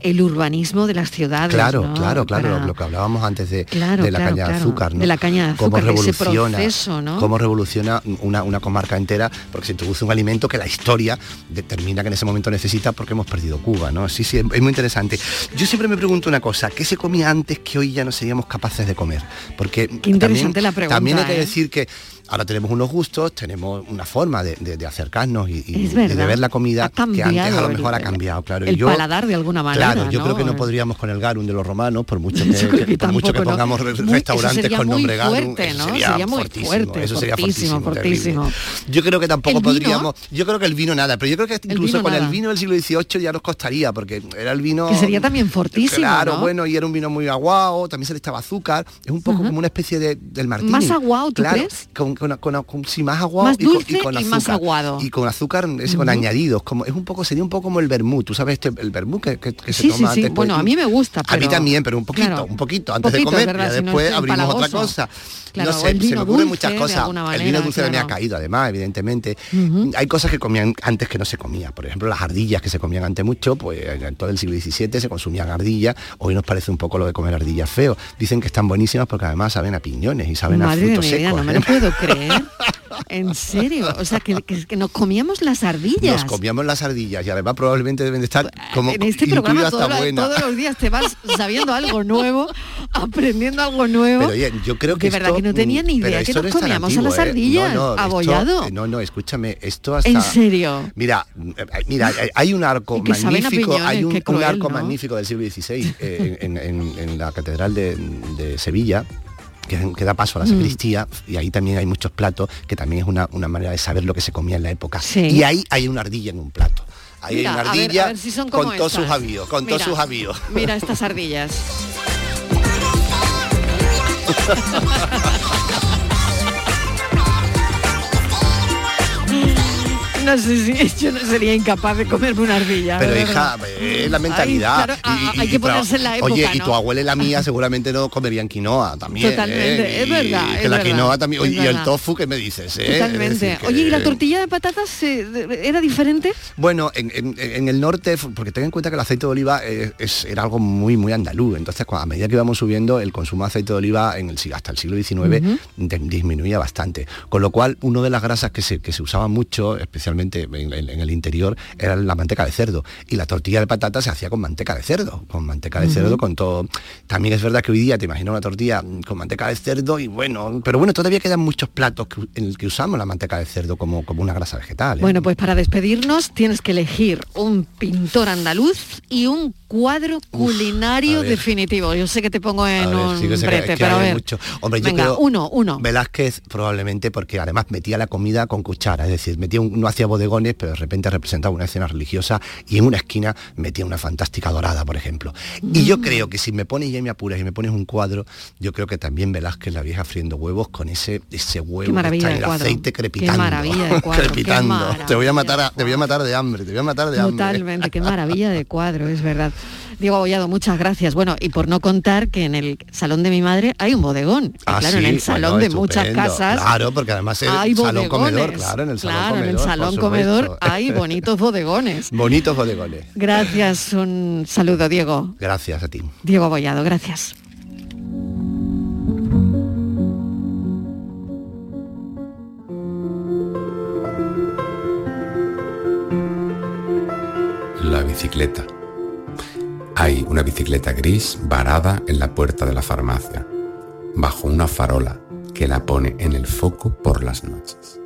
el urbanismo de las ciudades. Claro, ¿no? claro, claro, Para- lo, que hablábamos antes de, Claro, de la claro, caña de azúcar, ¿no? de la caña de Cómo azúcar, ese revoluciona, proceso, ¿no? cómo revoluciona una, una comarca entera, porque se introduce un alimento que la historia determina que en ese momento necesita porque hemos perdido Cuba, ¿no? Sí, sí, es, muy interesante. Yo siempre me pregunto una cosa, ¿qué se comía antes que hoy ya no seríamos capaces de comer? Porque Qué interesante también, la pregunta, también hay que ¿eh? decir que ahora tenemos unos gustos, tenemos una forma de, de- de acercarnos y, de ver la comida que antes a lo el- mejor ha cambiado, claro. Y el yo- paladar de alguna manera, Claro, yo ¿no? creo que no podríamos con el garum de los romanos, por mucho que, por mucho que pongamos restaurantes con nombre garum, fuerte, ¿no? sería, Sería muy fortísimo, fuerte, eso sería fortísimo, fortísimo. Yo creo que tampoco podríamos, yo creo que el vino nada, pero yo creo que incluso con el vino del siglo XVIII ya nos costaría, porque era el vino... Que sería también fortísimo, Claro, ¿no? bueno, y era un vino muy aguado, también se le estaba azúcar, es un poco como una especie de, del martini. ¿Más aguado, tú crees? Con, con, con- con- sí, más aguado Más y con- dulce y con y azúcar. más aguado. Y con azúcar, ese, con añadidos, como es un poco, sería un poco como el vermut, tú sabes este, el vermut que, que- que se Sí, toma sí. antes. Bueno, a mí me gusta, A mí también, pero un poquito, Claro. un poquito, antes Poquito, de comer, ¿verdad? ya Si después es abrimos otra cosa. Claro, no sé, se me ocurren muchas cosas. el vino dulce me ha claro. caído, además, evidentemente. Hay cosas que comían antes que no se comía. Por ejemplo, las ardillas que se comían antes mucho, pues en todo el siglo XVII se consumían ardillas. Hoy nos parece un poco lo de comer ardillas feo. Dicen que están buenísimas porque además saben a piñones y saben a Madre de frutos mi vida, secos. no me ¿eh? lo puedo creer. En serio, o sea, que, que- que nos comíamos las ardillas. Nos comíamos las ardillas y además probablemente deben de estar como en este programa todo lo- todos los días te vas sabiendo algo nuevo, aprendiendo algo nuevo. Pero oye, yo creo que de verdad que no tenía ni mm, idea que nos comíamos a las ¿eh? ardillas, No, no, esto- abollado. eh, no, no, escúchame, esto hasta... ¿En serio? Mira, eh, mira, hay- un arco magnífico, hay un, arco ¿no? magnífico del siglo XVI eh, en, en- en la catedral de, de Sevilla que, que da paso a la Mm. sacristía y ahí también hay muchos platos que también es una, una manera de saber lo que se comía en la época Sí. y ahí hay una ardilla en un plato ahí Mira, hay una ardilla a ver si son como con todos sus avíos con todos sus avíos Mira estas ardillas. No sé si yo no sería incapaz de comerme una ardilla. Pero hija, es la mentalidad. Ay, claro, hay que ponerse en la época, Oye, y tu abuela y la mía seguramente no comerían quinoa también. Totalmente, ¿eh? es Y verdad, Que es la quinoa también. Oye, y el tofu, ¿qué me dices? eh? Totalmente. que- Oye, ¿y la tortilla de patatas eh, era diferente? Bueno, en, en- en el norte, porque ten en cuenta que el aceite de oliva eh, es, era algo muy, muy andaluz. Entonces, a medida que íbamos subiendo, el consumo de aceite de oliva en el, hasta el siglo XIX disminuía bastante. Con lo cual, una de las grasas que se, que se usaba mucho, especialmente en, en- en el interior, era la manteca de cerdo. Y la tortilla de patata se hacía con manteca de cerdo, con manteca de cerdo, con todo. También es verdad que hoy día te imaginas una tortilla con manteca de cerdo y bueno, pero bueno, todavía quedan muchos platos que- en el que usamos la manteca de cerdo como, como una grasa vegetal. ¿eh? Bueno, pues para despedirnos tienes que elegir un pintor andaluz y un cuadro culinario definitivo. Yo sé que te pongo en ver, un sí que sé que- brete, es que pero a ver. mucho. Hombre, yo Venga, creo- uno, uno. Velázquez probablemente porque además metía la comida con cuchara, es decir, metía un- no hacía bodegones, pero de repente representaba una escena religiosa y en una esquina metía una fantástica dorada, por ejemplo. Y yo creo que si me pones ya me apuras y me pones un cuadro, yo creo que también Velázquez la vieja friendo huevos con ese ese huevo que está en el cuadro. aceite Qué crepitando. maravilla de cuadro, qué crepitando. Te voy a matar a- te voy a matar de hambre, te voy a matar de hambre. Totalmente, qué maravilla de cuadro, es verdad. Diego Bollado, muchas gracias. Bueno, y por no contar que en el salón de mi madre hay un bodegón. Ah, claro, en el salón bueno, de muchas casas. Claro, porque además el hay salón bodegones. comedor, claro, en el salón Claro, en el comedor, salón hay bonitos bodegones. Bonitos bodegones. Gracias, un saludo, Diego. Gracias a ti. Diego Bollado, gracias. La bicicleta. Hay una bicicleta gris varada en la puerta de la farmacia, bajo una farola que la pone en el foco por las noches.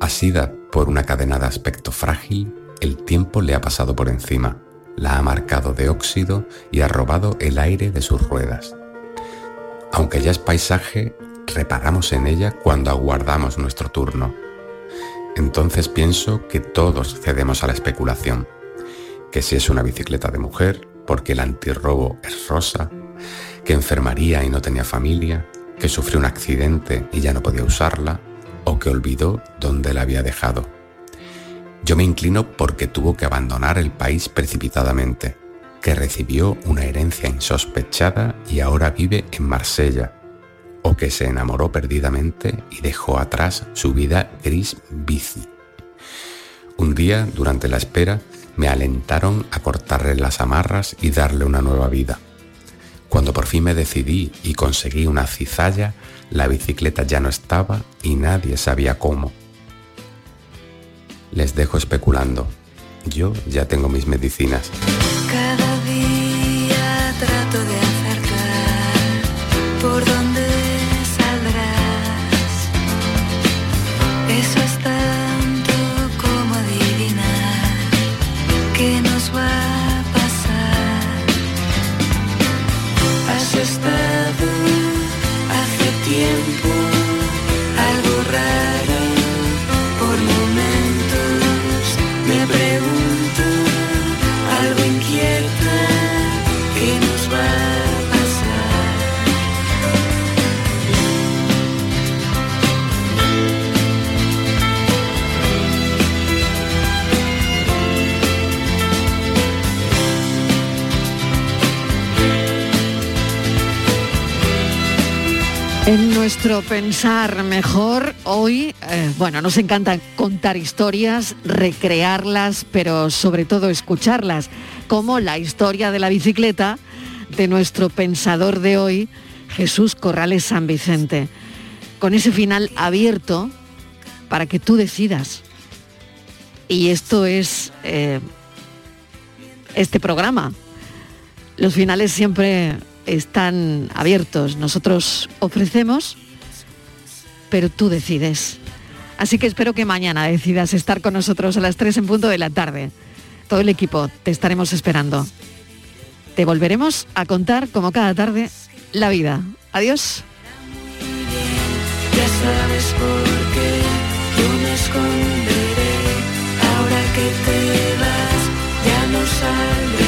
Asida por una cadena de aspecto frágil, el tiempo le ha pasado por encima, la ha marcado de óxido y ha robado el aire de sus ruedas. Aunque ya es paisaje, reparamos en ella cuando aguardamos nuestro turno. Entonces pienso que todos cedemos a la especulación que si es una bicicleta de mujer, porque el antirrobo es rosa, que enfermaría y no tenía familia, que sufrió un accidente y ya no podía usarla, o que olvidó dónde la había dejado. Yo me inclino porque tuvo que abandonar el país precipitadamente, que recibió una herencia insospechada y ahora vive en Marsella, o que se enamoró perdidamente y dejó atrás su vida gris bici. Un día, durante la espera, me alentaron a cortarle las amarras y darle una nueva vida. Cuando por fin me decidí y conseguí una cizalla, la bicicleta ya no estaba y nadie sabía cómo. Les dejo especulando. Yo ya tengo mis medicinas. Pensar mejor, hoy, eh, bueno, nos encanta contar historias, recrearlas, pero sobre todo escucharlas, como la historia de la bicicleta de nuestro pensador de hoy, Jesús Corrales San Vicente, con ese final abierto para que tú decidas. Y esto es eh, este programa. Los finales siempre están abiertos. Nosotros ofrecemos, pero tú decides. Así que espero que mañana decidas estar con nosotros a las 3 en punto de la tarde. Todo el equipo te estaremos esperando. Te volveremos a contar, como cada tarde, la vida. Adiós. Ahora que ya no